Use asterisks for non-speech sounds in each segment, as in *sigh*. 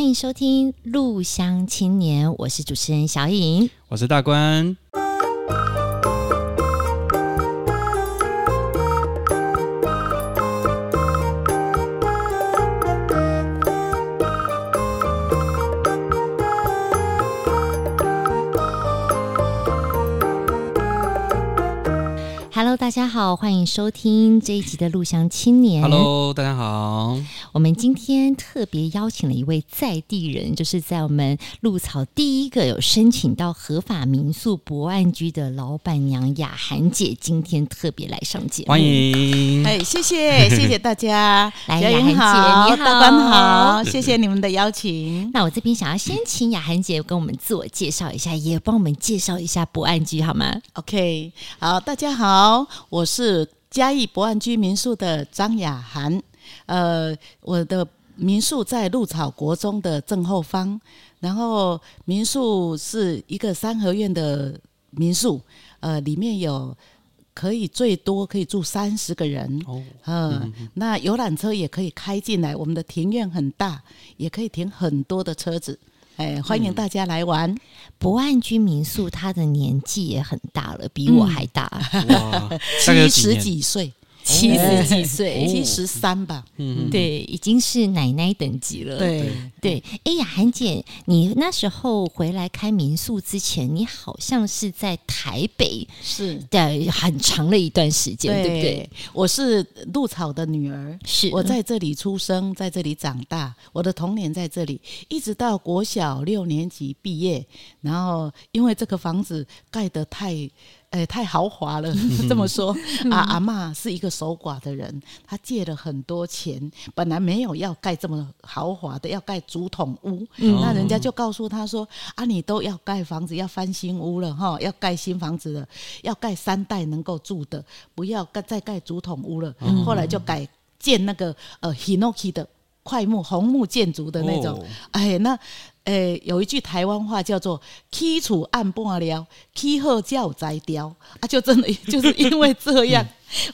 欢迎收听《路乡青年》，我是主持人小颖，我是大官。大家好，欢迎收听这一集的《鹿乡青年》。Hello，大家好。我们今天特别邀请了一位在地人，就是在我们鹿草第一个有申请到合法民宿博岸居的老板娘雅涵姐，今天特别来上节目。欢迎，哎，谢谢，谢谢大家。*laughs* 来，雅涵姐，你好，大官好，谢谢你们的邀请。那我这边想要先请雅涵姐跟我们自我介绍一下，也帮我们介绍一下博岸居好吗？OK，好，大家好。好，我是嘉义博岸居民宿的张雅涵。呃，我的民宿在鹿草国中的正后方，然后民宿是一个三合院的民宿，呃，里面有可以最多可以住三十个人。哦，呃、嗯，那游览车也可以开进来，我们的庭院很大，也可以停很多的车子。哎，欢迎大家来玩。博岸居民宿，他的年纪也很大了，比我还大，*laughs* 七十几岁。七十几岁，七十三吧，嗯，对，已经是奶奶等级了。对对，哎呀，韩姐，你那时候回来开民宿之前，你好像是在台北，是的，很长的一段时间，对，对不对？我是鹿草的女儿，是我在这里出生，在这里长大，我的童年在这里，一直到国小六年级毕业，然后因为这个房子盖得太。哎，太豪华了！*laughs* 这么说，啊，阿嬷是一个守寡的人，她借了很多钱，本来没有要盖这么豪华的，要盖竹筒屋。嗯、那人家就告诉她说：“啊，你都要盖房子，要翻新屋了哈，要盖新房子了，要盖三代能够住的，不要盖再盖竹筒屋了。嗯”后来就改建那个呃 Hinoki 的快木红木建筑的那种。哦、哎，那。诶、欸，有一句台湾话叫做“起厝按半了，起好才有才调”，啊，就真的 *laughs* 就是因为这样，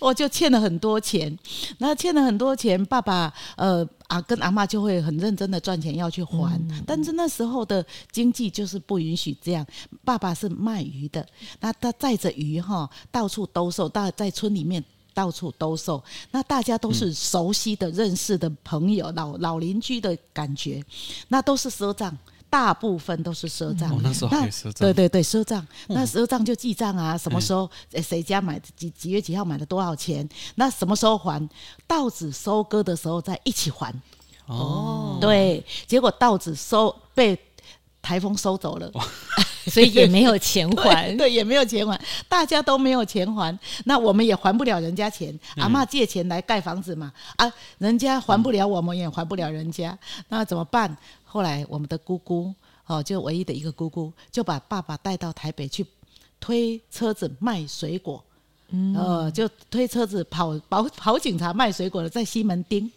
我就欠了很多钱。那欠了很多钱，爸爸呃啊跟阿妈就会很认真的赚钱要去还，但是那时候的经济就是不允许这样。爸爸是卖鱼的，那他载着鱼哈到处兜售，到在村里面。到处兜售，那大家都是熟悉的、认识的朋友，老老邻居的感觉，那都是赊账，大部分都是赊账。那时候还赊账，对对对，赊账。那赊账就记账啊，什么时候谁家买几几月几号买了多少钱，那什么时候还？稻子收割的时候再一起还。哦，对，结果稻子收被台风收走了。*laughs* *laughs* 所以也没有钱还，对，*laughs* 对，也没有钱还，大家都没有钱还，那我们也还不了人家钱。阿嬷借钱来盖房子嘛，啊，人家还不了，我们也还不了人家，那怎么办？后来我们的姑姑，哦，就唯一的一个姑姑，就把爸爸带到台北去推车子卖水果，嗯，呃，就推车子跑跑跑警察卖水果的，在西门町，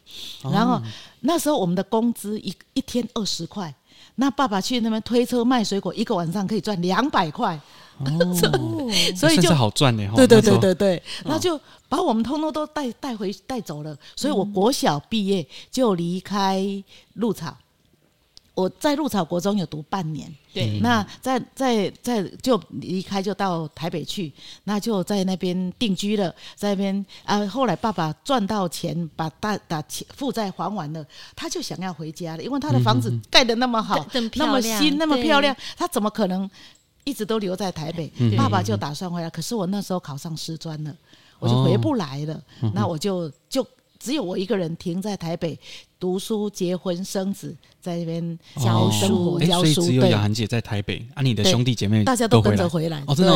然后那时候我们的工资一一天二十块。那爸爸去那边推车卖水果，一个晚上可以赚两百块，哦、*laughs* 所以就好赚呢。对对对对对，那就把我们通通都带带回带走了。所以我国小毕业就离开鹿草。我在鹿草国中有读半年，对，那在在在就离开就到台北去，那就在那边定居了，在那边啊。后来爸爸赚到钱，把大把钱负债还完了，他就想要回家了，因为他的房子盖得那么好，嗯、那么新，那么漂亮，他怎么可能一直都留在台北？爸爸就打算回来，可是我那时候考上师专了，我就回不来了，哦、那我就就只有我一个人停在台北。读书、结婚、生子，在那边教书、教书。所以只有雅涵姐在台北啊，你的兄弟姐妹大家都跟着回来。哦，真的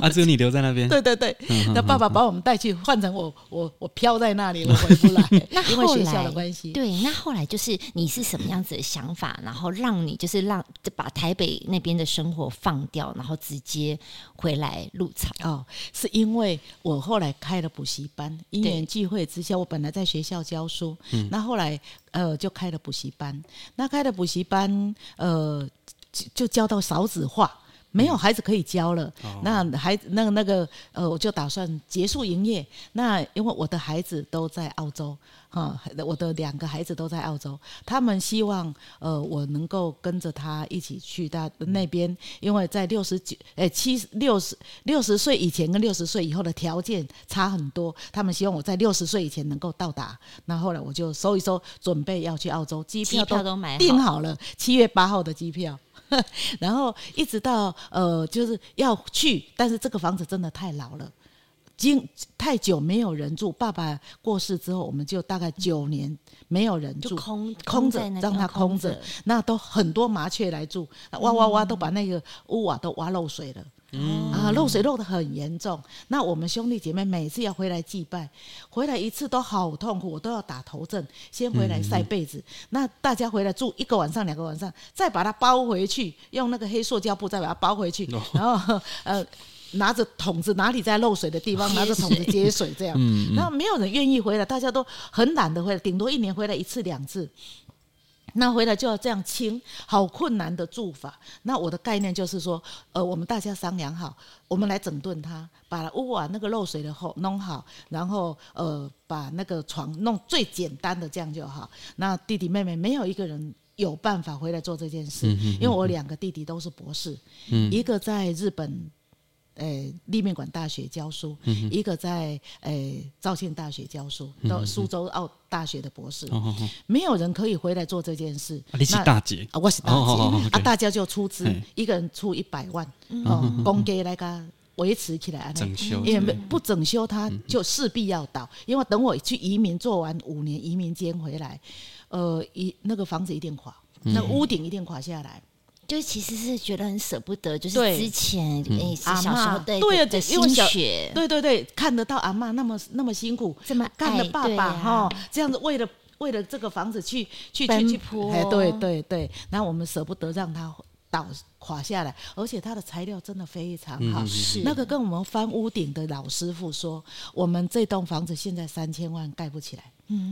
啊，只有你留在那边。对对对，那爸爸把我们带去，换成我，我我飘在那里，我回不来。*laughs* 那因为学校的关系。对，那后来就是你是什么样子的想法，然后让你就是让把台北那边的生活放掉，然后直接回来入场。哦，是因为我后来开了补习班，因缘际会之下，我本来在学校教书，那后来。呃，就开了补习班。那开了补习班，呃，就就教到少子化，没有孩子可以教了，嗯、那孩子那个那个呃，我就打算结束营业。那因为我的孩子都在澳洲，哈，我的两个孩子都在澳洲，他们希望呃我能够跟着他一起去到那边，因为在六十九诶七六十六十岁以前跟六十岁以后的条件差很多，他们希望我在六十岁以前能够到达。那后来我就收一收，准备要去澳洲，机票都买订好了，七月八号的机票。*laughs* 然后一直到呃，就是要去，但是这个房子真的太老了，经太久没有人住。爸爸过世之后，我们就大概九年没有人住，空空着，让它空着。那都很多麻雀来住，哇哇哇都把那个屋瓦都挖漏水了。嗯啊，漏水漏得很严重。那我们兄弟姐妹每次要回来祭拜，回来一次都好痛苦，我都要打头阵，先回来晒被子。嗯、那大家回来住一个晚上、两个晚上，再把它包回去，用那个黑塑胶布再把它包回去，哦、*laughs* 然后呃拿着桶子，哪里在漏水的地方拿着桶子接水，这样。嗯，那没有人愿意回来，大家都很懒得回来，顶多一年回来一次两次。那回来就要这样清，好困难的做法。那我的概念就是说，呃，我们大家商量好，我们来整顿它，把屋瓦那个漏水的后弄好，然后呃，把那个床弄最简单的这样就好。那弟弟妹妹没有一个人有办法回来做这件事，因为我两个弟弟都是博士，一个在日本。诶，立命馆大学教书，嗯、一个在呃肇庆大学教书，到苏州澳大学的博士，嗯、没有人可以回来做这件事。啊、你是大姐。啊，我是大姐、啊，大家就出资，一个人出一百万，哦，公给那个维持起来，整修，因为不整修它就势必要倒，因为等我去移民做完五年移民监回来，呃，一那个房子一定垮，那、屋顶一定垮下来。就其实是觉得很舍不得，就是之前诶小时候对的心血，对对对，看得到阿嬷那么那么辛苦，这么干的爸爸哈，这样子为了为了这个房子去去去去，哎，对对对，然后我们舍不得让它倒垮下来，而且它的材料真的非常好，是那个跟我们翻屋顶的老师傅说，我们这栋房子现在三千万盖不起来。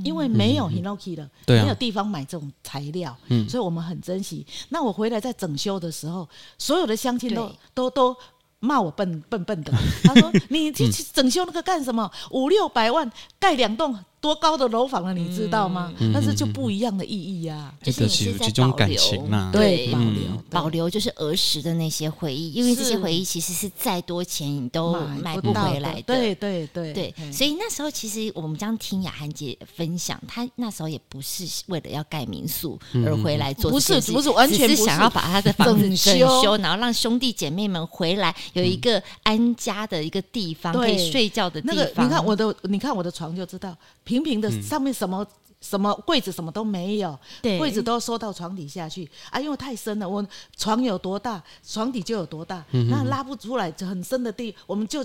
因为没有 Hinoki 了，没有地方买这种材料，嗯、所以我们很珍惜。那我回来在整修的时候，所有的乡亲都对都都骂我笨笨笨的。*laughs* 他说：“你去整修那个干什么？五六百万盖两栋。”多高的楼房了，你知道吗？但是就不一样的意义呀，就是你是在保留，对，保留保留就是儿时的那些回忆，因为这些回忆其实是再多钱你都买不回来的。对对对。对，所以那时候其实我们这样听雅涵姐分享，她那时候也不是为了要盖民宿而回来做，不是不是完全是想要把她的房子整修，然后让兄弟姐妹们回来有一个安家的一个地方，可以睡觉的地方。你看我的，你看我的床就知道。平平平的，上面什么、嗯、什么柜子什么都没有，对。柜子都收到床底下去。啊，因为太深了，我床有多大，床底就有多大，嗯、那拉不出来，就很深的地，我们就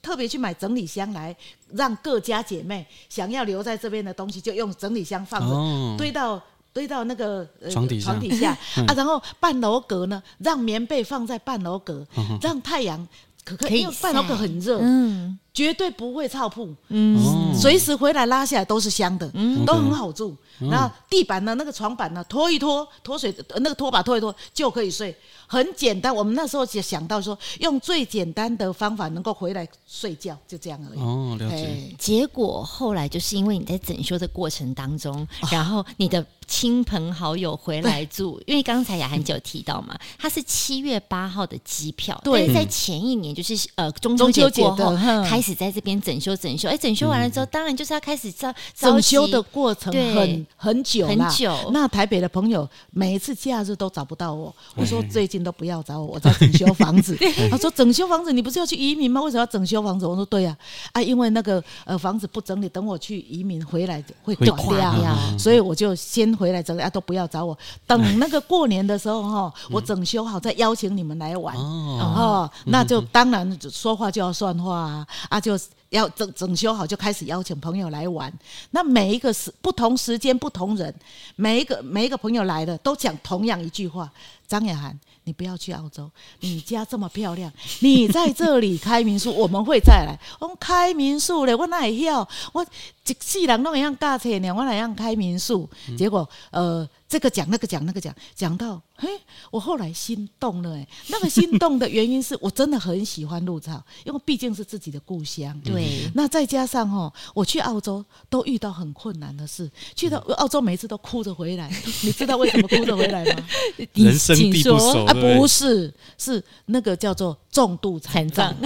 特别去买整理箱来，让各家姐妹想要留在这边的东西，就用整理箱放着，哦、堆到堆到那个、呃、床底下，床底下。啊，然后半楼阁呢，让棉被放在半楼阁，嗯、让太阳可可，因为半楼阁很热，嗯。绝对不会操铺，嗯，随时回来拉下来都是香的，嗯，都很好住。然后地板呢，那个床板呢，拖一拖，拖水那个拖把拖一拖就可以睡，很简单。我们那时候就想到说，用最简单的方法能够回来睡觉，就这样而已。哦，了解。结果后来就是因为你在整修的过程当中，然后你的亲朋好友回来住，*laughs* 因为刚才雅涵姐有提到嘛，他是七月八号的机票，对，在前一年就是呃中秋节过后开。开始在这边整修整修，哎，整修完了之后，当然就是要开始招整修的过程很很久很久。那台北的朋友每一次假日都找不到我，我说最近都不要找我，我在整修房子。*laughs* 他说整修房子，你不是要去移民吗？为什么要整修房子？我说对呀，啊，因为那个呃房子不整理，等我去移民回来会断掉，所以我就先回来整理啊，都不要找我。等那个过年的时候哈，我整修好再邀请你们来玩。哦，那就当然说话就要算话啊。啊，就要整整修好，就开始邀请朋友来玩。那每一个时不同时间不同人，每一个每一个朋友来了都讲同样一句话：张雅涵，你不要去澳洲，你家这么漂亮，你在这里开民宿，我们会再来。我们开民宿嘞，我哪会晓？我一世人都一样驾车呢，我哪样开民宿？结果呃。这个讲那个讲那个讲，讲到嘿，我后来心动了哎，那个心动的原因是我真的很喜欢鹿草，因为毕竟是自己的故乡。对，那再加上哦，我去澳洲都遇到很困难的事，去到澳洲每次都哭着回来，*laughs* 你知道为什么哭着回来吗？*laughs* 人生地不熟啊，不是，是那个叫做重度残障。*laughs*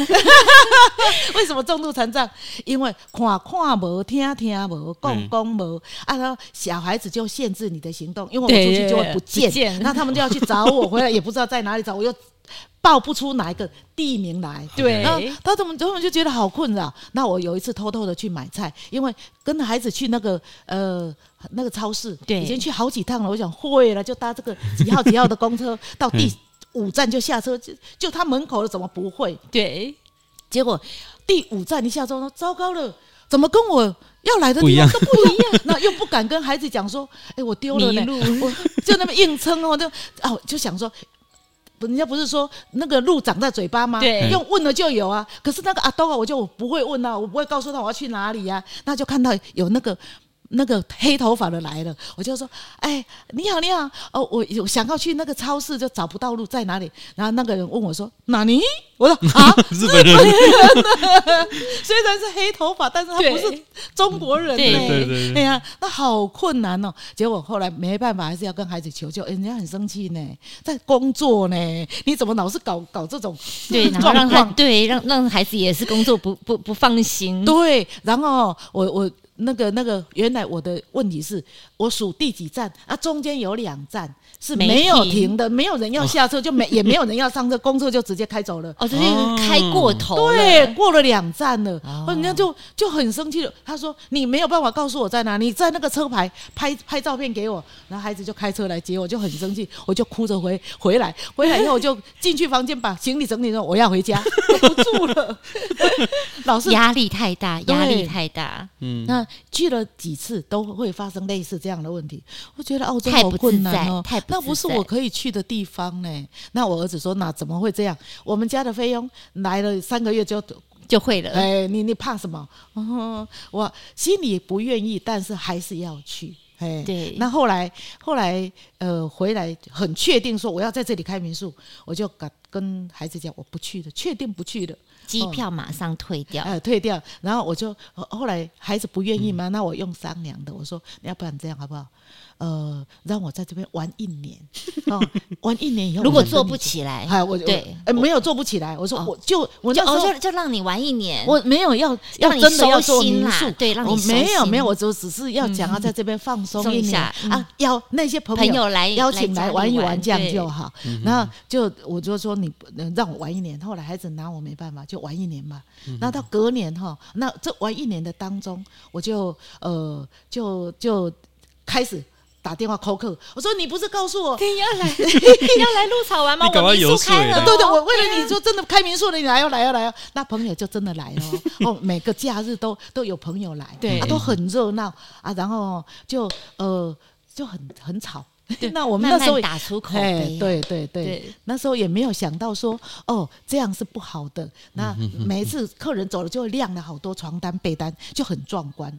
为什么重度残障？因为看看无，听听无，讲讲无，啊，然后小孩子就限制你的行动。因为我出去就会不见，那他们就要去找我，回来也不知道在哪里找，我又报不出哪一个地名来。对，然后他怎么他们就觉得好困扰。那我有一次偷偷的去买菜，因为跟孩子去那个呃那个超市，对，已经去好几趟了。我想会了，就搭这个几号几号的公车到第五站就下车，就就他门口了，怎么不会？对，结果第五站一下车说糟糕了，怎么跟我。要来的地方都不一样，*laughs* 那又不敢跟孩子讲说，哎、欸，我丢了呢，我就那么硬撑哦，就哦就想说，人家不是说那个路长在嘴巴吗？对，用问了就有啊。可是那个阿东啊，我就不会问啊，我不会告诉他我要去哪里呀、啊。那就看到有那个。那个黑头发的来了，我就说：“哎，你好，你好，哦，我有想要去那个超市，就找不到路在哪里。”然后那个人问我说：“哪里？”我说：“ *laughs* 啊，日本人。” *laughs* 虽然是黑头发，但是他不是中国人。对对对，哎呀，那好困难哦。结果后来没办法，还是要跟孩子求救。人家很生气呢，在工作呢，你怎么老是搞搞这种对，*laughs* 然后让他对让让孩子也是工作不不不放心。对，然后我我。那个那个，原来我的问题是我数第几站啊？中间有两站是没有停的，没有人要下车，就没也没有人要上车，公车就直接开走了。哦，直接开过头，对，过了两站了，人家就就很生气了。他说：“你没有办法告诉我在哪，你在那个车牌拍拍照片给我。”然后孩子就开车来接我，就很生气，我就哭着回回来。回来以后我就进去房间把行李整理了，我要回家，*laughs* 我不住了。*laughs* 老是压力太大，压力太大。嗯，那。去了几次都会发生类似这样的问题，我觉得澳洲好困难哦，太不那不是我可以去的地方呢。那我儿子说：“那怎么会这样？我们家的菲佣来了三个月就就会了。”哎，你你怕什么？哦，我心里不愿意，但是还是要去。哎，对。那后来后来呃回来很确定说我要在这里开民宿，我就跟跟孩子讲我不去了，确定不去了。机票马上退掉，呃，退掉，然后我就后来孩子不愿意嘛，那我用商量的，我说要不然这样好不好？呃，让我在这边玩一年，*laughs* 哦，玩一年以后，如果做不起来，哎，我对，哎，没有做不起来，我说我就我就就就让你玩一年，我没有要要真的要做民宿，对，让你没有没有，我就只是要讲要在这边放松一下啊，要那些朋友来邀请来玩一玩，这样就好。然后就我就说你让我玩一年，后来孩子拿我没办法，就玩一年嘛。那到隔年哈，那这玩一年的当中，我就呃就就开始。打电话 call 客，我说你不是告诉我？你要来你 *laughs* 要来鹿草玩吗？我民宿开了，对对，我为了你说真的开民宿了，你来要来要来，那朋友就真的来哦。*laughs* 哦，每个假日都都有朋友来，对，啊，都很热闹啊，然后就呃就很很吵。*laughs* 那我们那时候打出口碑，对对对，那时候也没有想到说哦这样是不好的。那每一次客人走了，就会晾了好多床单被单，就很壮观。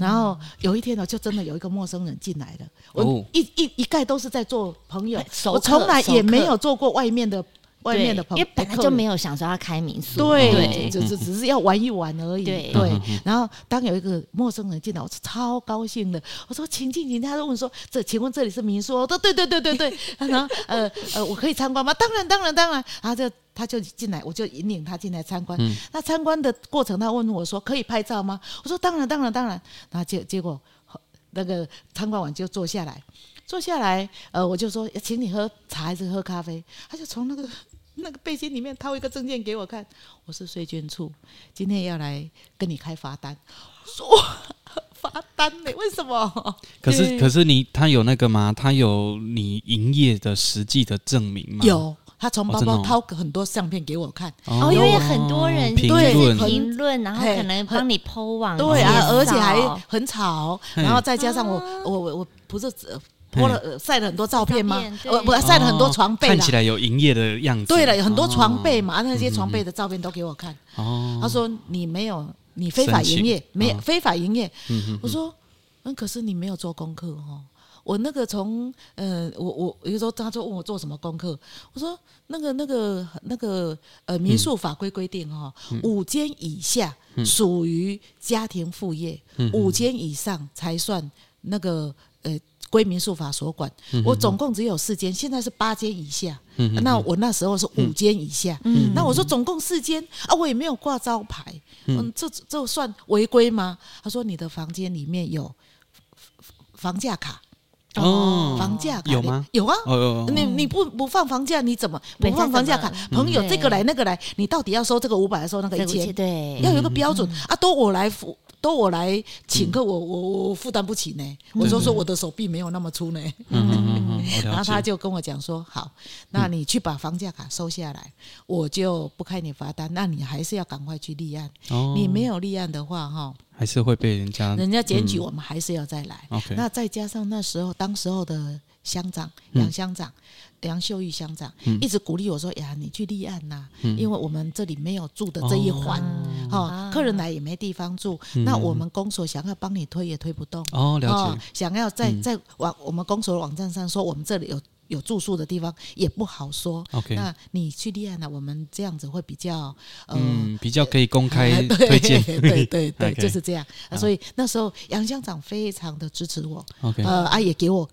然后有一天呢，就真的有一个陌生人进来了。我一一一概都是在做朋友，我从来也没有做过外面的。外面的朋友，因为本来就没有想说要开民宿，对，只是只是要玩一玩而已。对，然后当有一个陌生人进来，我是超高兴的。我说请进，请，他就问说：“这请问这里是民宿？”我说：“对对对对对。” *laughs* 然后呃呃，我可以参观吗？当然当然当然。然后就他就进来，我就引领他进来参观。那参观的过程，他问我说：“可以拍照吗？”我说：“当然当然当然。”然后结结果那个参观完就坐下来，坐下来，呃，我就说：“请你喝茶还是喝咖啡？”他就从那个。*laughs* 那个背心里面掏一个证件给我看，我是税捐处，今天要来跟你开罚单。说 *laughs* 罚单呢？为什么？可是可是你他有那个吗？他有你营业的实际的证明吗？有，他从包包掏很多相片给我看。哦，因为很多人评论评论，然后可能帮你 po 网，对啊，而且还很吵，然后再加上我我我我不是。播了晒了很多照片吗？呃，不，晒了很多床被，看起来有营业的样子。对了，有很多床被嘛，那些床被的照片都给我看。哦，他说你没有，你非法营业，没非法营业。我说，嗯，可是你没有做功课哦。我那个从呃，我我有时候他就问我做什么功课，我说那个那个那个呃民宿法规规定哈、哦，嗯、五间以下属于家庭副业，嗯、五间以上才算那个呃。归民宿法所管，我总共只有四间，现在是八间以下。嗯、那我那时候是五间以下。嗯、那我说总共四间啊，我也没有挂招牌，嗯，这这算违规吗？他说你的房间里面有房价卡哦，房价卡有吗？有啊，你你不不放房价，你怎么不放房价卡？朋友这个来那个来，你到底要收这个五百，还是收那个一千？对，要有一个标准、嗯、啊，都我来付。都我来请客，我我我负担不起呢。我就说我的手臂没有那么粗呢。然后他就跟我讲说：“好，那你去把房价卡收下来，我就不开你罚单。那你还是要赶快去立案。你没有立案的话，哈，还是会被人家人家检举，我们还是要再来。那再加上那时候当时候的乡长杨乡长。”梁秀玉乡长一直鼓励我说：“呀，你去立案呐，因为我们这里没有住的这一环，哈，客人来也没地方住。那我们公所想要帮你推也推不动哦，了解。想要在在网我们公所的网站上说我们这里有有住宿的地方也不好说。OK，那你去立案呢？我们这样子会比较嗯，比较可以公开 *laughs* 推荐，*laughs* 对对对，就是这样。所以那时候杨乡长非常的支持我，OK，呃，啊也给我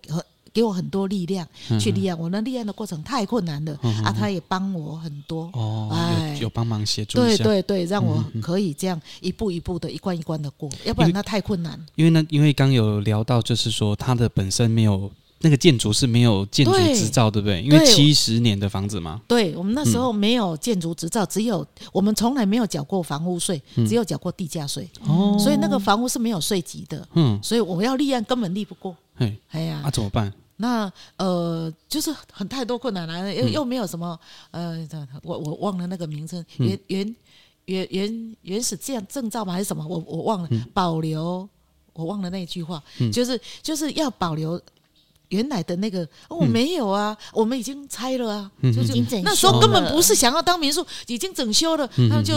给我很多力量去立案，我那立案的过程太困难了。啊，他也帮我很多。哦，哎，有帮忙协助对对对，让我可以这样一步一步的一关一关的过，要不然那太困难。因为呢，因为刚有聊到，就是说他的本身没有那个建筑是没有建筑执照，对。不对？因为七十年的房子嘛。对，我们那时候没有建筑执照，只有我们从来没有缴过房屋税，只有缴过地价税，哦，所以那个房屋是没有税级的，嗯，所以我要立案根本立不过，哎呀，那怎么办？那呃，就是很太多困难了，又又没有什么呃，我我忘了那个名称，原原原原原始这样证照吗？还是什么？我我忘了，保留我忘了那句话，就是就是要保留原来的那个，我没有啊，我们已经拆了啊，就是那时候根本不是想要当民宿，已经整修了，他们就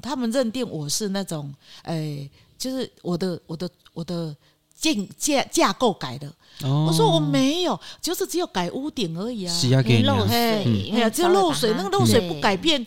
他们认定我是那种，哎，就是我的我的我的建架架构改的。我说我没有，就是只有改屋顶而已啊，漏水，哎呀，只有漏水，那个漏水不改变，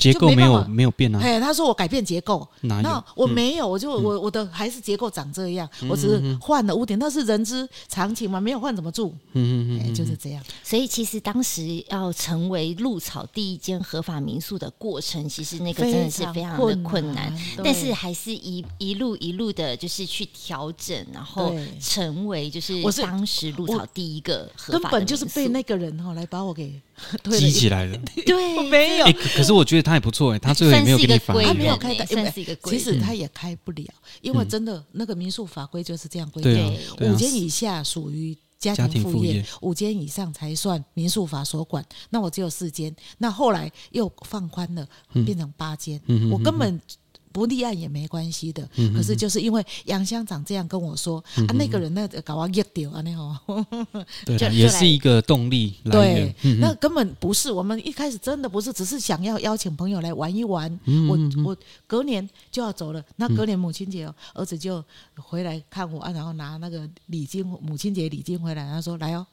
结构没有没有变啊。哎，他说我改变结构，那我没有，我就我我的还是结构长这样，我只是换了屋顶，那是人之常情嘛，没有换怎么住？嗯嗯嗯，就是这样。所以其实当时要成为鹿草第一间合法民宿的过程，其实那个真的是非常的困难，但是还是一一路一路的，就是去调整，然后成为就是我是当时鹿草第一个合法的，根本就是被那个人哈来把我给。积起来了，*laughs* 对，*laughs* 没有。可是我觉得他也不错哎，他最后也没有给你罚，他没有开，算是一个规。其实他也开不了，因为真的那个民宿法规就是这样规定，五间以下属于家庭副业，五间以上才算民宿法所管。那我只有四间，那后来又放宽了，变成八间，我根本。不立案也没关系的，可是就是因为杨乡长这样跟我说啊，那个人那搞我噎掉啊，那吼，*laughs* 对，也是一个动力。对，那根本不是，我们一开始真的不是，只是想要邀请朋友来玩一玩。我我隔年就要走了，那隔年母亲节哦，儿子就回来看我啊，然后拿那个礼金，母亲节礼金回来，他说来哦。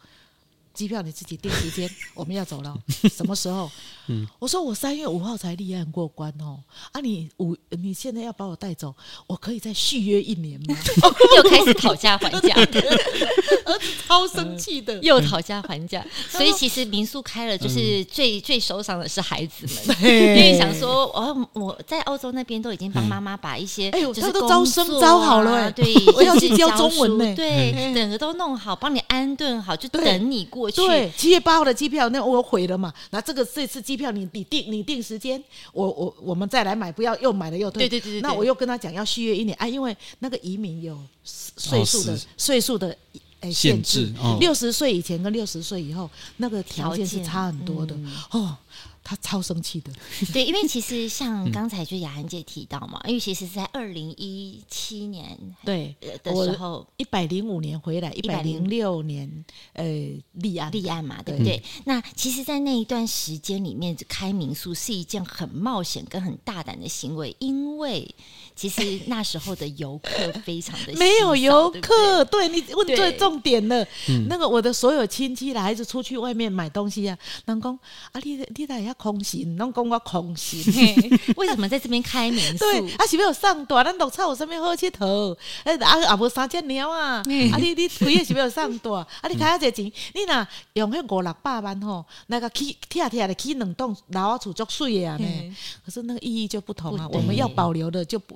机票你自己订时间，*laughs* 我们要走了，什么时候？嗯，我说我三月五号才立案过关哦，啊，你五你现在要把我带走，我可以再续约一年吗？*laughs* 又开始讨价还价，儿 *laughs* 子超生气的，又讨价还价。所以其实民宿开了，就是最最受伤的是孩子们，因为想说，哦，我在澳洲那边都已经帮妈妈把一些，哎呦，他都招生招好了，对，我要去教中文呢，对，整个都弄好，帮你安顿好，就等你过。对，七月八号的机票，那我毁了嘛？那这个这次机票你你定你定时间，我我我们再来买，不要又买了又退。对对对对。那我又跟他讲要续约一年啊，因为那个移民有岁数的岁数的诶限制，六十岁以前跟六十岁以后那个条件是差很多的哦。他超生气的，*laughs* 对，因为其实像刚才就雅涵姐提到嘛，因为其实是在二零一七年对的时候，一百零五年回来，一百零六年呃立案立案嘛，对。不对？那其实，在那一段时间里面，开民宿是一件很冒险跟很大胆的行为，因为其实那时候的游客非常的 *laughs* 没有游客，对，对，对你问最重点了。那个我的所有亲戚啦，还是出去外面买东西啊，人讲啊，你你那要空心，拢讲我空心，*laughs* *laughs* 为什么在这边开民宿？对，啊是不有上大，咱绿草有啥物好佚佗？啊啊啊，无三只鸟啊，啊你你推也是要上大，啊你开下这钱，你若用迄五六百万吼，那个起贴贴的起两栋老厝足水的啊呢，可是那个意义就不同了，我们要保留的就不。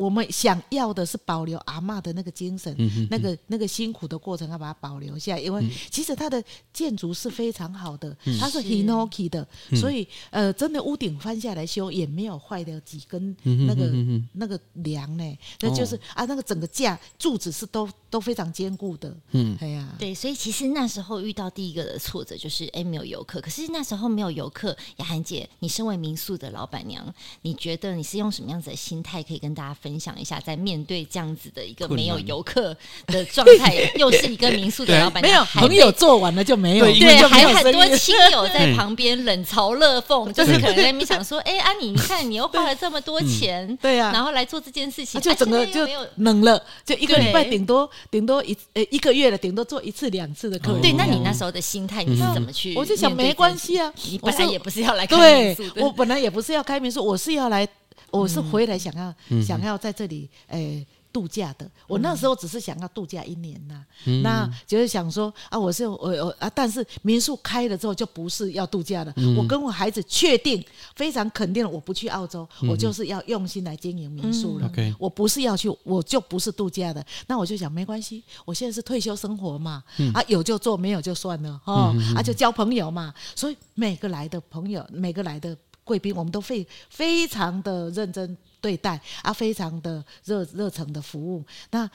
我们想要的是保留阿嬷的那个精神，嗯、那个那个辛苦的过程要把它保留下来，因为其实它的建筑是非常好的，嗯、它是 Hinoki 的，所以呃，真的屋顶翻下来修也没有坏掉几根那个、嗯、那个梁呢，那就是、哦、啊，那个整个架柱子是都都非常坚固的，嗯，哎呀，对，所以其实那时候遇到第一个的挫折就是哎没有游客，可是那时候没有游客，雅涵姐，你身为民宿的老板娘，你觉得你是用什么样子的心态可以跟大家分享？分享一下，在面对这样子的一个没有游客的状态，*laughs* 又是一个民宿的老板，没有朋友做完了就没有，对，还有很多亲友在旁边冷嘲热讽，就是可能在那边想说，哎，安妮，你看你又花了这么多钱，对。呀，然后来做这件事情，就整个就冷了，就一个礼拜顶多顶多一呃一个月了，顶多做一次两次的客人。对，那你那时候的心态你是怎么去？我就想没关系啊，你本来也不是要来开民宿，我本来也不是要开民宿，我是要来。我是回来想要、嗯、想要在这里诶、欸、度假的。我那时候只是想要度假一年呐、啊，嗯、那就是想说啊，我是我我啊，但是民宿开了之后就不是要度假了。嗯、我跟我孩子确定非常肯定，我不去澳洲，嗯、我就是要用心来经营民宿了。嗯、我不是要去，我就不是度假的。那我就想没关系，我现在是退休生活嘛，嗯、啊有就做，没有就算了哦，嗯、啊就交朋友嘛。所以每个来的朋友，每个来的。贵宾，我们都非非常的认真对待啊，非常的热热诚的服务。那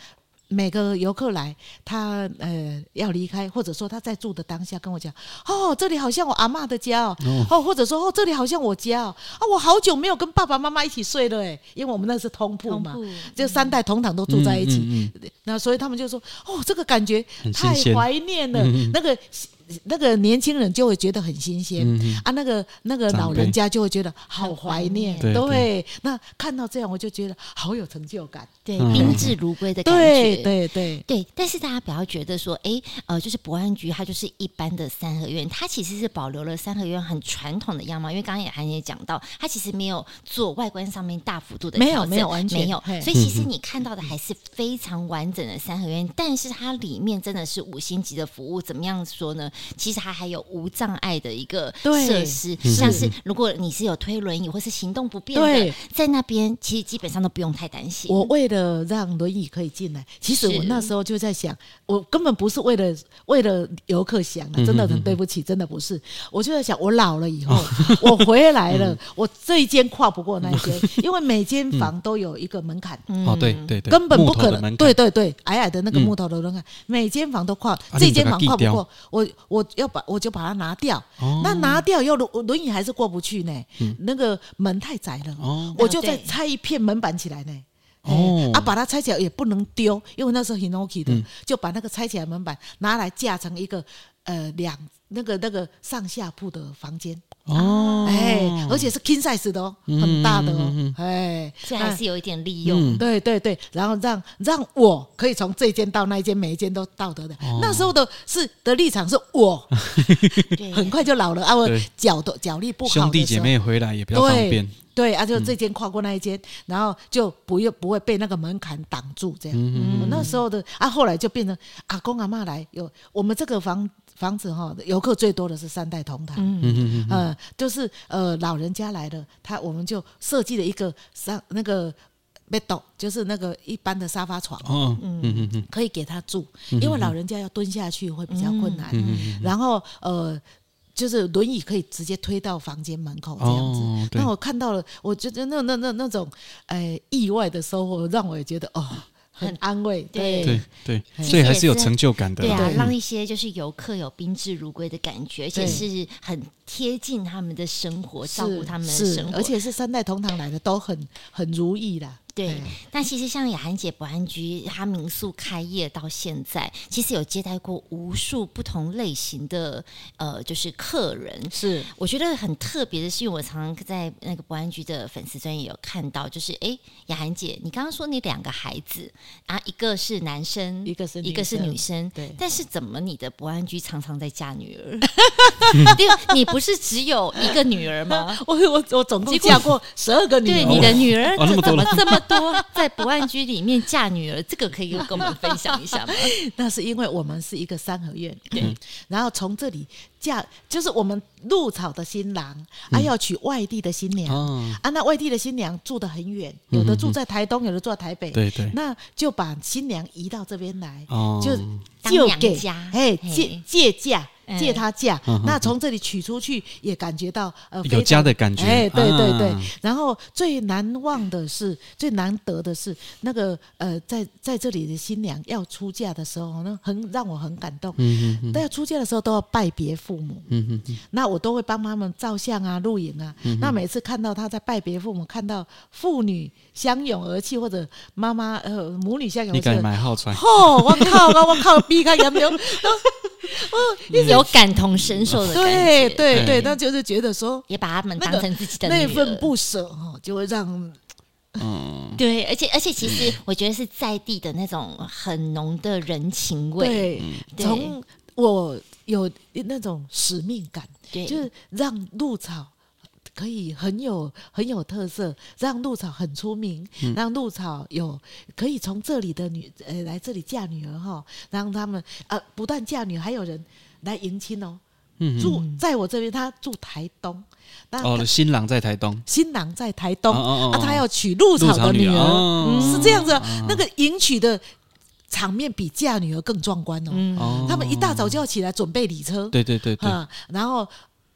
每个游客来，他呃要离开，或者说他在住的当下跟我讲，哦，这里好像我阿妈的家哦，哦，或者说哦，这里好像我家哦，啊，我好久没有跟爸爸妈妈一起睡了哎，因为我们那是通铺嘛，就三代同堂都住在一起，嗯嗯嗯、那所以他们就说，哦，这个感觉太怀念了，嗯、那个。那个年轻人就会觉得很新鲜、嗯、啊，那个那个老人家就会觉得好怀念，对，对，对。那看到这样，我就觉得好有成就感，对，宾至如归的感觉，对对对。对。但是大家不要觉得说，哎，呃，就是博安局它就是一般的三合院，它其实是保留了三合院很传统的样貌。因为刚刚也韩也讲到，它其实没有做外观上面大幅度的调整，没有没有完全。没有，所以其实你看到的还是非常完整的三合院。但是它里面真的是五星级的服务，怎么样说呢？其实它还有无障碍的一个设施，像是如果你是有推轮椅或是行动不便的，在那边其实基本上都不用太担心。我为了让轮椅可以进来，其实我那时候就在想，我根本不是为了为了游客想的，真的很对不起，真的不是。我就在想，我老了以后，*laughs* 我回来了，我这一间跨不过那一间，*laughs* 因为每间房都有一个门槛。哦，对对对，根本不可能。对对对，矮矮的那个木头的门槛，每间房都跨，这间房跨不过。我我要。把我就把它拿掉，哦、那拿掉以后轮轮椅还是过不去呢。嗯、那个门太窄了，哦、我就再拆一片门板起来呢。哦，啊，把它拆起来也不能丢，因为那时候 Hinoki 的，嗯、就把那个拆起来门板拿来架成一个呃两那个那个上下铺的房间。哦，哎，而且是 king size 的哦，很大的哦，哎，这还是有一点利用，对对对，然后让让我可以从这间到那一间，每一间都到得的。那时候的是的立场是我，*laughs* 很快就老了啊，我脚的脚力不好，兄弟姐妹回来也比较方便。对啊，就这间跨过那一间，然后就不用不会被那个门槛挡住这样。我那时候的啊，后来就变成阿公阿妈来有我们这个房。房子哈，游客最多的是三代同堂，嗯。嗯嗯，呃，就是呃老人家来了，他我们就设计了一个三那个 bed，就是那个一般的沙发床，哦，嗯。嗯嗯，可以给他住，因为老人家要蹲下去会比较困难，嗯，然后呃，就是轮椅可以直接推到房间门口这样子，那我看到了，我觉得那那那那种呃意外的收获，让我也觉得哦。很安慰，对对对，所以还是有成就感的。对啊，让一些就是游客有宾至如归的感觉，而且是很贴近他们的生活，照顾他们的生活，而且是三代同堂来的，都很很如意啦。对，但其实像雅涵姐博安居，她民宿开业到现在，其实有接待过无数不同类型的呃，就是客人。是，我觉得很特别的是，因为我常常在那个博安居的粉丝专页有看到，就是哎，雅涵姐，你刚刚说你两个孩子啊，一个是男生，一个是一个是女生，对。但是怎么你的博安居常常在嫁女儿？*laughs* 对，你不是只有一个女儿吗？*laughs* 我我我总共嫁过十二个女儿，对，你的女儿怎么这么？多在博安居里面嫁女儿，这个可以跟我们分享一下吗？*laughs* 那是因为我们是一个三合院，对，然后从这里嫁，就是我们入草的新郎啊，要娶外地的新娘。啊，那外地的新娘住得很远，有的住在台东，有的住在台北，对对，那就把新娘移到这边来，就就给哎借借嫁。借他嫁，嗯、那从这里取出去也感觉到呃有家的感觉，哎，对对对。啊、然后最难忘的是，最难得的是那个呃，在在这里的新娘要出嫁的时候，那很让我很感动。嗯嗯，出嫁的时候都要拜别父母。嗯嗯，那我都会帮他们照相啊、录影啊。嗯、那每次看到他在拜别父母，看到父女相拥而泣，或者妈妈呃母女相拥而泣，你敢买号穿？哦，我靠！我靠！避开杨柳。*laughs* 哦，*laughs* 有感同身受的感觉，对对对，那就是觉得说，也把他们当成自己的那份不舍哈，就会让，嗯，对，而且而且，其实我觉得是在地的那种很浓的人情味，对，从我有那种使命感，对，就是让鹿草。可以很有很有特色，让鹿草很出名，嗯、让鹿草有可以从这里的女呃来这里嫁女儿哈，让他们呃不但嫁女儿，还有人来迎亲哦。嗯，住在我这边，他住台东。哦，新郎在台东，新郎在台东，哦哦哦啊，他要娶鹿草的女儿，女哦、是这样子。哦、那个迎娶的场面比嫁女儿更壮观哦。嗯、他们一大早就要起来准备礼车，对对对对，然后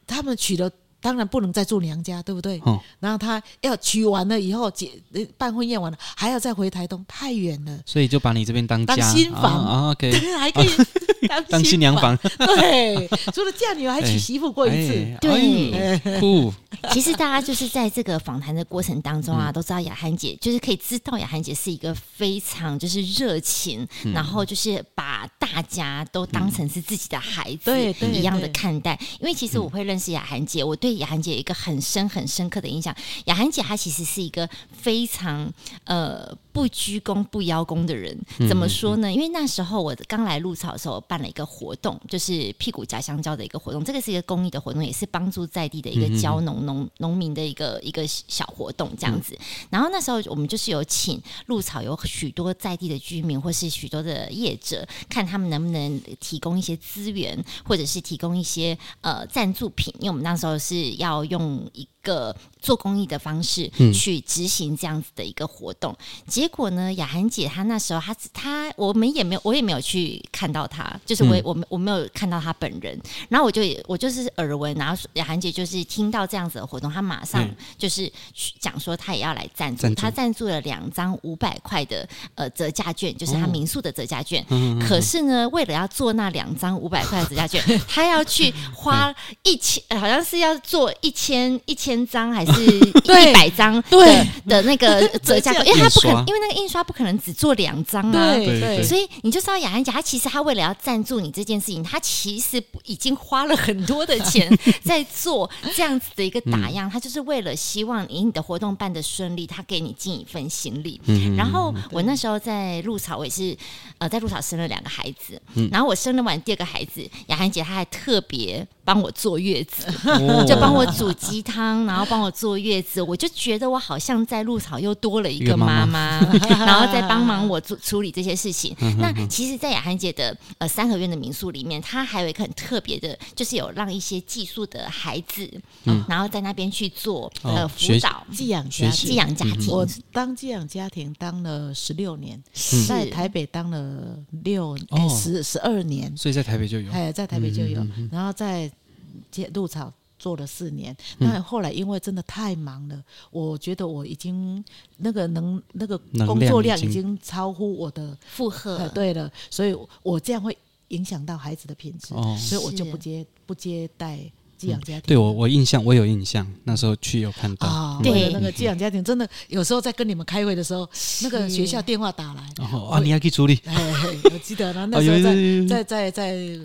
他们娶了。当然不能再住娘家，对不对？哦、然后他要娶完了以后，结办婚宴完了，还要再回台东，太远了。所以就把你这边当家当新房啊，OK，*laughs* 还可以 *laughs* 当新娘房。对，除了嫁女儿，还娶媳妇过一次。哎、对，酷。*laughs* 其实大家就是在这个访谈的过程当中啊，都知道雅涵姐就是可以知道雅涵姐是一个非常就是热情，嗯、然后就是把大家都当成是自己的孩子一样的看待。因为其实我会认识雅涵姐，我对。对雅涵姐有一个很深很深刻的印象。雅涵姐她其实是一个非常呃不鞠躬不邀功的人。怎么说呢？因为那时候我刚来鹿草的时候，办了一个活动，就是屁股夹香蕉的一个活动。这个是一个公益的活动，也是帮助在地的一个蕉农农农民的一个一个小活动这样子。然后那时候我们就是有请鹿草有许多在地的居民或是许多的业者，看他们能不能提供一些资源，或者是提供一些呃赞助品。因为我们那时候是。是要用一个做公益的方式去执行这样子的一个活动，嗯、结果呢，雅涵姐她那时候她她我们也没有我也没有去看到她，就是我我我没有看到她本人，然后我就我就是耳闻，然后雅涵姐就是听到这样子的活动，她马上就是讲说她也要来赞助，她赞助了两张五百块的呃折价券，就是她民宿的折价券，哦、可是呢，为了要做那两张五百块的折价券，她要去花一千，好像是要做一千一千。千张还是 *laughs* 一百张对的那个折价券，因为他不可能，因为那个印刷不可能只做两张啊，对对，所以你就知道雅涵姐，她其实她为了要赞助你这件事情，她其实已经花了很多的钱 *laughs* 在做这样子的一个打样，她就是为了希望以你的活动办的顺利，她给你尽一份心力。然后我那时候在鹿草，我也是呃在鹿草生了两个孩子，然后我生了完第二个孩子，雅涵姐她还特别帮我坐月子，就帮我煮鸡汤。然后帮我坐月子，我就觉得我好像在鹿草又多了一个妈妈，然后再帮忙我做处理这些事情。那其实，在雅涵姐的呃三合院的民宿里面，她还有一个很特别的，就是有让一些寄宿的孩子，嗯、然后在那边去做呃辅导寄养家寄养家庭。我当寄养家庭当了十六年，在台北当了六十十二年，所以在台北就有，哎，在台北就有，然后在接入草。做了四年，那后来因为真的太忙了，嗯、我觉得我已经那个能那个工作量已经超乎我的负荷。对了，所以我这样会影响到孩子的品质，哦、所以我就不接不接待寄养家庭。对我，我印象我有印象，那时候去有看到。哦，对，那个寄养家庭真的有时候在跟你们开会的时候，那个学校电话打来，然后哦，你要去处理。我记得呢，那时候在在在在。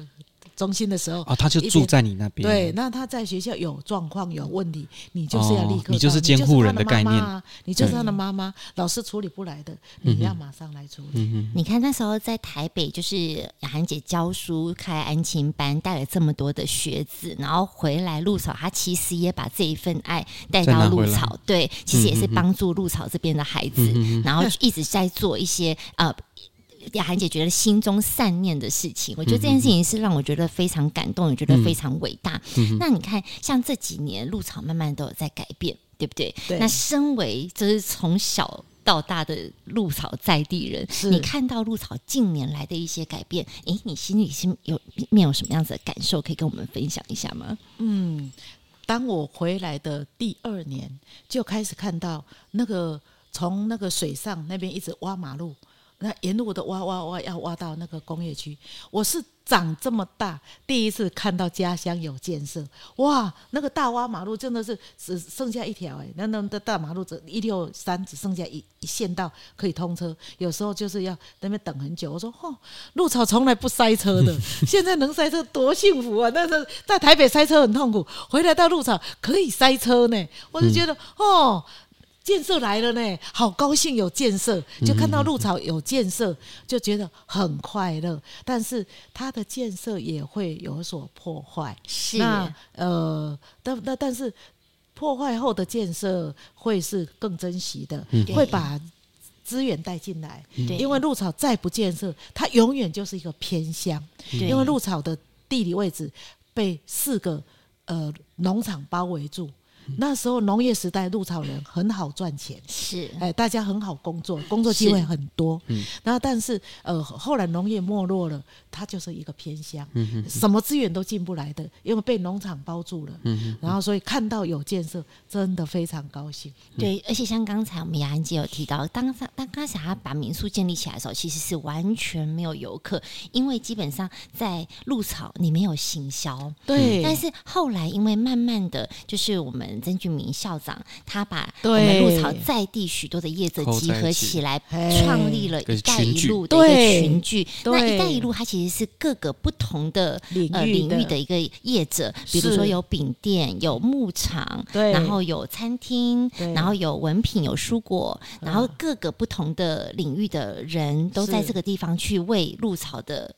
中心的时候啊，他就住在你那边。对，那他在学校有状况有问题，你就是要立刻，你就是监护人的概念，你就是他的妈妈，老师处理不来的，你要马上来处理。你看那时候在台北，就是雅涵姐教书开安亲班，带了这么多的学子，然后回来鹿草，他其实也把这一份爱带到鹿草，对，其实也是帮助鹿草这边的孩子，然后一直在做一些呃。雅涵姐觉得心中善念的事情，我觉得这件事情是让我觉得非常感动，也觉得非常伟大。嗯、那你看，像这几年鹿草慢慢都有在改变，对不对？对。那身为就是从小到大的鹿草在地人，你看到鹿草近年来的一些改变，诶，你心里是有面有什么样子的感受，可以跟我们分享一下吗？嗯，当我回来的第二年，就开始看到那个从那个水上那边一直挖马路。那沿路的挖挖挖，要挖到那个工业区。我是长这么大第一次看到家乡有建设，哇！那个大挖马路真的是只剩下一条哎，那那的大马路只一六三只剩下一一线道可以通车，有时候就是要在那边等很久。我说哦，鹿草从来不塞车的，*laughs* 现在能塞车多幸福啊！但是在台北塞车很痛苦，回来到鹿草可以塞车呢，我就觉得哦。建设来了呢，好高兴有建设，就看到鹿草有建设，就觉得很快乐。但是它的建设也会有所破坏，是那呃，但但但是破坏后的建设会是更珍惜的，嗯、会把资源带进来。因为鹿草再不建设，它永远就是一个偏乡。因为鹿草的地理位置被四个呃农场包围住。那时候农业时代，鹿草人很好赚钱，是哎，大家很好工作，工作机会很多。嗯，然后但是呃，后来农业没落了，它就是一个偏乡，嗯哼，什么资源都进不来的，因为被农场包住了。嗯哼，然后所以看到有建设，真的非常高兴。对，而且像刚才我们雅安姐有提到，当当刚才他把民宿建立起来的时候，其实是完全没有游客，因为基本上在鹿草你没有行销。对，但是后来因为慢慢的就是我们。曾俊明校长，他把我们鹿草在地许多的业者集合起来，创立了一带一路的一个群聚。那一带一路，它其实是各个不同的呃领域的一个业者，比如说有饼店、有牧场，然后有餐厅，然后有文品、有蔬果，然后各个不同的领域的人都在这个地方去为鹿草的。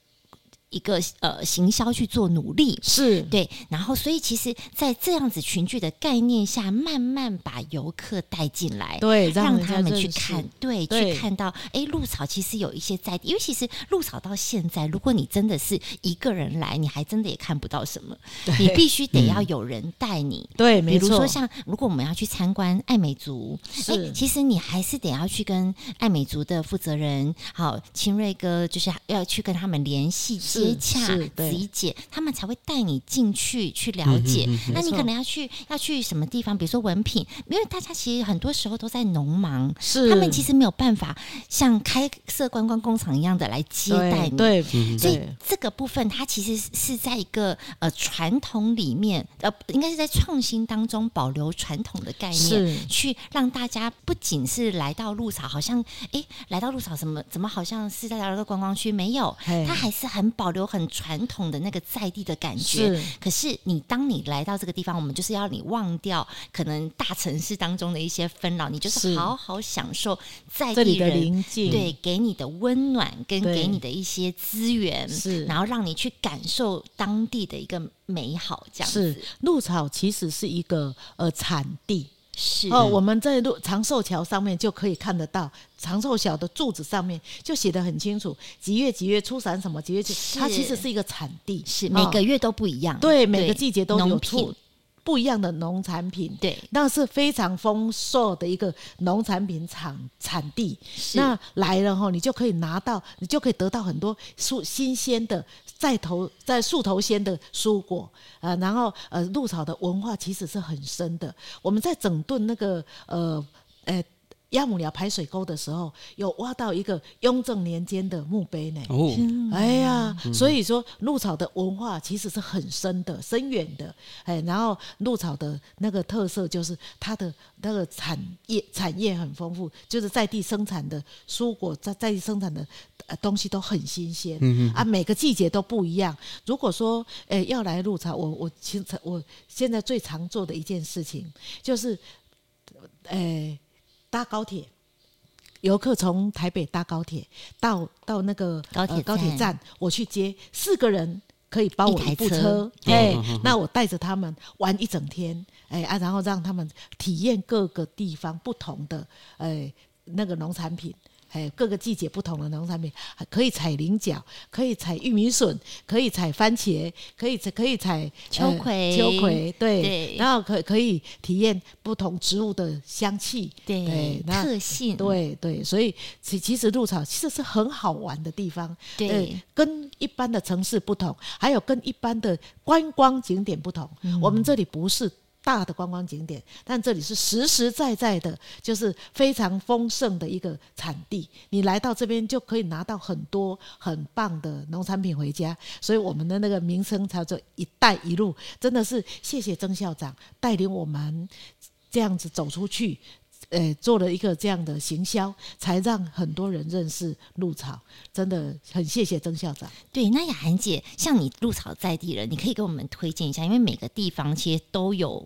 一个呃行销去做努力。是。对，然后所以其实，在这样子群聚的概念下，慢慢把游客带进来，对，让他们去看，对，去看到，哎，鹿草其实有一些在地，因为其实鹿草到现在，如果你真的是一个人来，你还真的也看不到什么，你必须得要有人带你，对，比如说像如果我们要去参观爱美族，哎，其实你还是得要去跟爱美族的负责人，好，清瑞哥，就是要去跟他们联系。接洽、理解，他们才会带你进去去了解。那你可能要去要去什么地方？比如说文品，因为大家其实很多时候都在农忙，是他们其实没有办法像开设观光工厂一样的来接待你。对，所以这个部分它其实是在一个呃传统里面，呃，应该是在创新当中保留传统的概念，是去让大家不仅是来到鹿草，好像哎，来到鹿草什么怎么好像是在一个观光区？没有，它还是很保。有很传统的那个在地的感觉，是。可是你当你来到这个地方，我们就是要你忘掉可能大城市当中的一些纷扰，你就是好好享受在地人宁静，对，给你的温暖跟给你的一些资源，是，然后让你去感受当地的一个美好。这样子，是。鹿草其实是一个呃产地。是。哦，我们在路长寿桥上面就可以看得到，长寿桥的柱子上面就写得很清楚，几月几月出产什么，几月几，它其实是。一个产地，是每个月都不一样，哦、对，每个季节都有出不一样的农产品，对，那是非常丰硕的一个农产品产产地。那来了后，你就可以拿到，你就可以得到很多树新鲜的。在头在树头鲜的蔬果，呃，然后呃，鹿草的文化其实是很深的。我们在整顿那个呃，呃，鸭母寮排水沟的时候，有挖到一个雍正年间的墓碑呢。哦，哎呀，所以说鹿草的文化其实是很深的、深远的。哎，然后鹿草的那个特色就是它的那个产业产业很丰富，就是在地生产的蔬果在在地生产的东西都很新鲜。啊，每个季节都不一样。如果说哎要来鹿草，我我其实我现在最常做的一件事情就是，哎。搭高铁，游客从台北搭高铁到到那个高铁、呃、高铁站，我去接四个人可以包我一部车，哎，那我带着他们玩一整天，哎啊，然后让他们体验各个地方不同的哎那个农产品。哎，各个季节不同的农产品，可以采菱角，可以采玉米笋，可以采番茄，可以采可以采秋葵，呃、秋葵对，对，然后可可以体验不同植物的香气，对，对特性，对对，所以其其实鹿草其实是很好玩的地方，对，呃、跟一般的城市不同，还有跟一般的观光景点不同，嗯、我们这里不是。大的观光景点，但这里是实实在在的，就是非常丰盛的一个产地。你来到这边就可以拿到很多很棒的农产品回家，所以我们的那个名称叫做“一带一路”，真的是谢谢曾校长带领我们这样子走出去，呃，做了一个这样的行销，才让很多人认识鹿草。真的很谢谢曾校长。对，那雅涵姐，像你鹿草在地人，你可以给我们推荐一下，因为每个地方其实都有。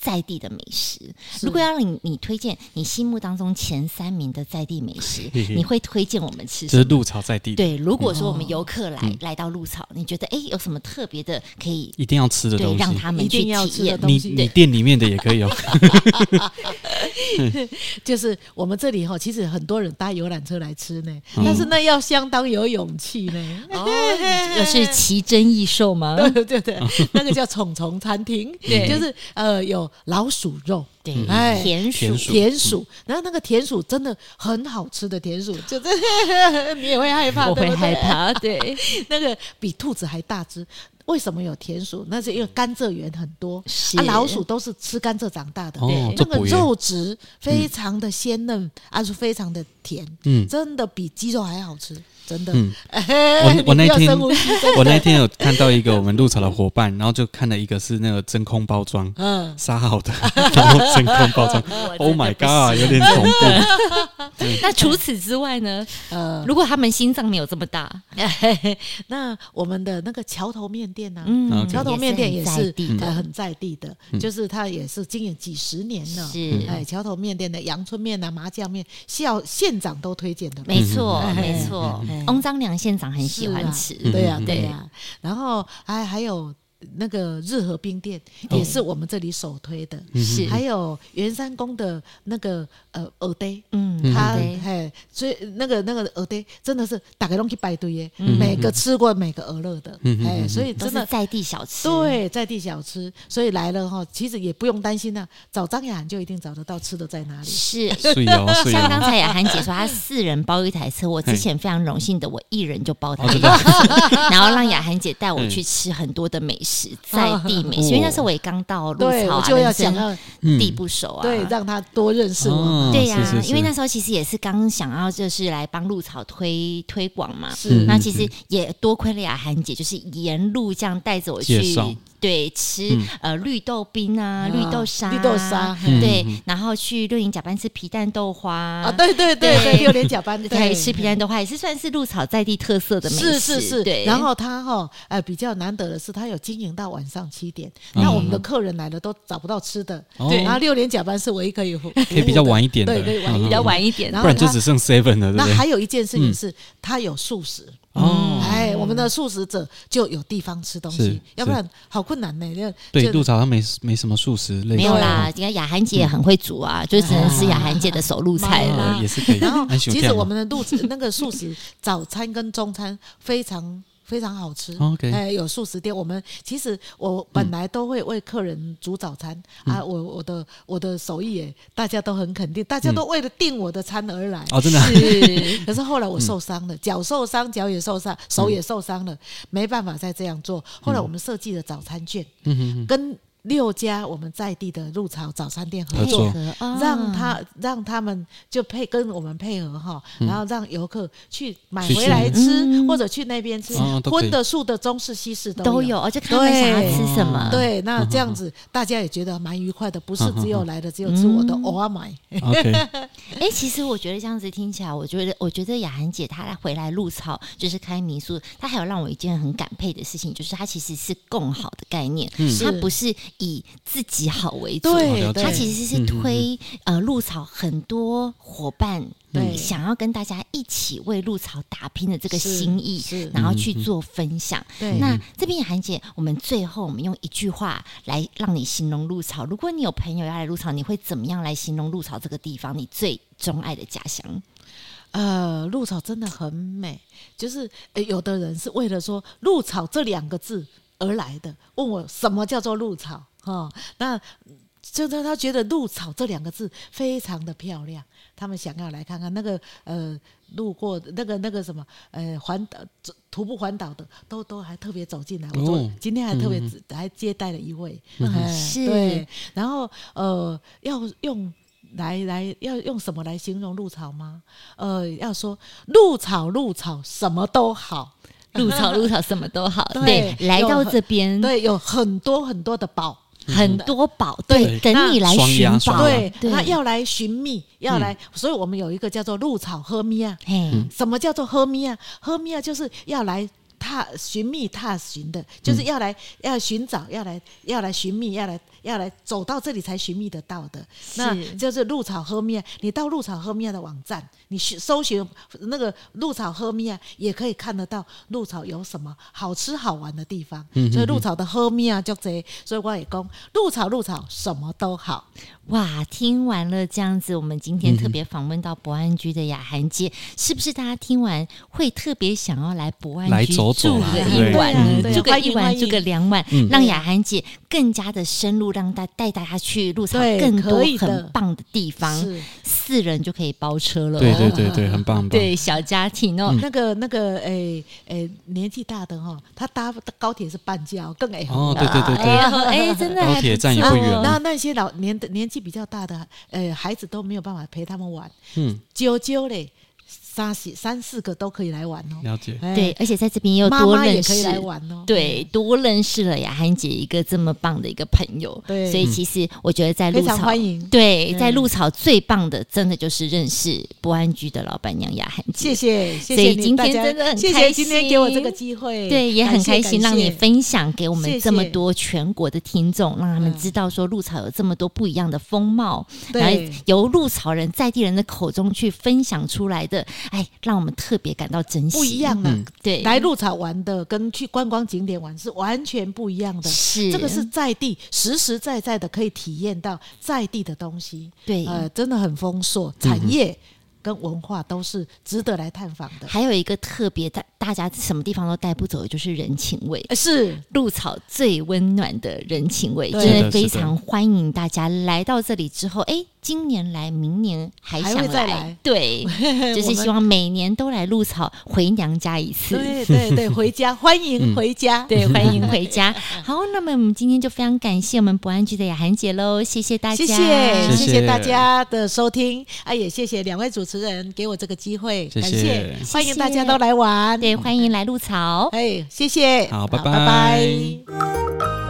在地的美食，如果要让你你推荐你心目当中前三名的在地美食，嘿嘿，你会推荐我们吃什么？这是鹿草在地。对，如果说我们游客来、嗯、来到鹿草，你觉得哎有什么特别的可以一定要吃的东西，让他们去体验？你你店里面的也可以哦。*laughs* 就是我们这里哈，其实很多人搭游览车来吃呢，嗯、但是那要相当有勇气呢。哦，有是奇珍异兽吗？*laughs* 对对对，那个叫虫虫餐厅，对，就是呃有。老鼠肉，对，哎，田鼠，田鼠，然后那个田鼠真的很好吃的田鼠，*laughs* 就这，*laughs* 你也会害怕，我会害怕，*laughs* 对，那个比兔子还大只。为什么有田鼠？那是因为甘蔗园很多，啊，老鼠都是吃甘蔗长大的，对，那个肉质非常的鲜嫩，而且非常的甜，嗯，真的比鸡肉还好吃。真的，嗯，我我那天 *laughs* 我那天有看到一个我们鹿草的伙伴，然后就看了一个是那个真空包装，嗯，杀好的，*laughs* 然后真空包装，*laughs* Oh my God，有点恐怖。那除此之外呢？呃，如果他们心脏没有这么大，那我们的那个桥头面店呢？嗯，桥头面店也是呃很在地的，就是他也是经营几十年了。是，哎，桥头面店的阳春面啊、麻酱面，校县长都推荐的。没错，没错。翁章良县长很喜欢吃，啊对呀、啊，对呀、啊。然后还还有那个日和冰店，也是我们这里首推的。是，还有圆山宫的那个呃蚵嗲，嗯，他嘿，所以那个那个蚵嗲真的是大家都去排队耶，每个吃过每个鹅肉的，哎，所以真的在地小吃，对，在地小吃，所以来了哈，其实也不用担心呐，找张雅涵就一定找得到吃的在哪里。是，*laughs* 像刚才雅涵姐说，她四人包一台车，我之前非常荣幸的，我一人就包台车，*laughs* 然后让雅涵姐带我去吃很多的美食，在地美食，因为那时候我也刚到鹿草，就要讲地不熟啊，对，让他多认识我。对呀，因为那时候其实也是刚想要就是来帮鹿草推推广嘛，是。那其实也多亏了雅涵姐，就是沿路这样带着我去。对，吃呃绿豆冰啊，绿豆沙，绿豆沙，对，然后去六零甲班吃皮蛋豆花啊，对对对对，六零甲班对，吃皮蛋豆花也是算是鹿草在地特色的美食，是是是，对。然后他哈，呃，比较难得的是，他有经营到晚上七点，那我们的客人来了都找不到吃的，对。然后六零甲班是唯一可以 *laughs* 可以比较晚一点的，对，可以晚比较晚一点，不然就只剩 seven 了。那还有一件事情是，他有素食。哦，哎，我们的素食者就有地方吃东西，要不然好困难呢。对，杜草上没没什么素食类。没有啦，你看雅涵姐也很会煮啊，就只能吃雅涵姐的手露菜了，也是可以。然后，其实我们的肚子那个素食早餐跟中餐非常。非常好吃，Okay. 哎，有素食店。我们其实我本来都会为客人煮早餐、嗯、啊，我我的我的手艺也大家都很肯定，大家都为了订我的餐而来。哦，真的。是，*laughs* 可是后来我受伤了，脚、嗯、受伤，脚也受伤，手也受伤了，嗯、没办法再这样做。后来我们设计了早餐券，嗯、跟。六家我们在地的鹿草早餐店合作，让他让他们就配跟我们配合哈，然后让游客去买回来吃，或者去那边吃，荤的、素的、中式、西式都有，而且看他们想要吃什么。对，那这样子大家也觉得蛮愉快的，不是只有来的只有吃我的偶尔买。*laughs* 哎，其实我觉得这样子听起来，我觉得我觉得雅涵姐她回来鹿草就是开民宿，她还有让我一件很感佩的事情，就是她其实是共好的概念，她不是。以自己好为主，对，他其实是推呃鹿草很多伙伴，对，想要跟大家一起为鹿草打拼的这个心意，然后去做分享。对，那这边雅涵姐，我们最后我们用一句话来让你形容鹿草。如果你有朋友要来鹿草，你会怎么样来形容鹿草这个地方？你最钟爱的家乡？呃，鹿草真的很美，就是有的人是为了说鹿草这两个字。而来的问我什么叫做露草哈？那就是他觉得露草这两个字非常的漂亮，他们想要来看看那个呃路过那个那个什么呃环岛徒步环岛的都都还特别走进来，我说今天还特别还接待了一位，是，对，然后呃要用来来要用什么来形容鹿草吗？呃要说鹿草鹿草什么都好。鹿草，鹿草什么都好。对，来到这边，对，有很多很多的宝，很多宝，对，等你来寻宝。对，他要来寻觅，要来，所以我们有一个叫做鹿草喝咪啊。什么叫做喝咪啊？喝咪啊，就是要来踏寻觅踏寻的，就是要来要寻找，要来要来寻觅，要来。要来走到这里才寻觅得到的，那就是鹿草喝面。你到鹿草喝面的网站，你搜寻那个鹿草喝面，也可以看得到鹿草有什么好吃好玩的地方。所以鹿草的喝面啊，就这，所以我也讲鹿草鹿草什么都好。哇，听完了这样子，我们今天特别访问到博安居的雅涵姐，是不是大家听完会特别想要来博安居住个一晚，住个一晚，住个两晚，让雅涵姐更加的深入。让她带大家去路上更多很棒的地方，四人就可以包车了。对对对对，很棒。对小家庭哦，那个那个诶诶，年纪大的哈，他搭高铁是半价，更哎哦，对对对对，哎真的，高铁站也不远。那那些老年的年纪比较大的，呃，孩子都没有办法陪他们玩，嗯，啾啾嘞。三三四个都可以来玩哦，了解。对，而且在这边又多认识，来玩哦。对，多认识了雅涵姐一个这么棒的一个朋友。对，所以其实我觉得在鹿草，欢迎。对，在鹿草最棒的，真的就是认识博安居的老板娘雅涵姐。谢谢，谢谢今天真的很开心，今天给我这个机会，对，也很开心让你分享给我们这么多全国的听众，让他们知道说鹿草有这么多不一样的风貌，来由鹿草人在地人的口中去分享出来的，哎，让我们特别感到珍惜，不一样的。嗯、对，来鹿草玩的跟去观光景点玩是完全不一样的。是，这个是在地实实在在的可以体验到在地的东西。对，呃，真的很丰硕，产业跟文化都是值得来探访的。还有一个特别，大大家什么地方都带不走的，就是人情味。是鹿草最温暖的人情味，真的非常欢迎大家来到这里之后，哎。今年来，明年还想再来，对，*laughs* 就是希望每年都来露草回娘家一次。对对对，回家 *laughs* 欢迎回家，对，欢迎 *laughs* 回家。好，那么我们今天就非常感谢我们博安居的雅涵姐喽，谢谢大家，谢谢谢谢。大家的收听，啊，也谢谢两位主持人给我这个机会，感谢，欢迎大家都来玩，对，欢迎来露草，哎，谢谢，好拜，拜拜。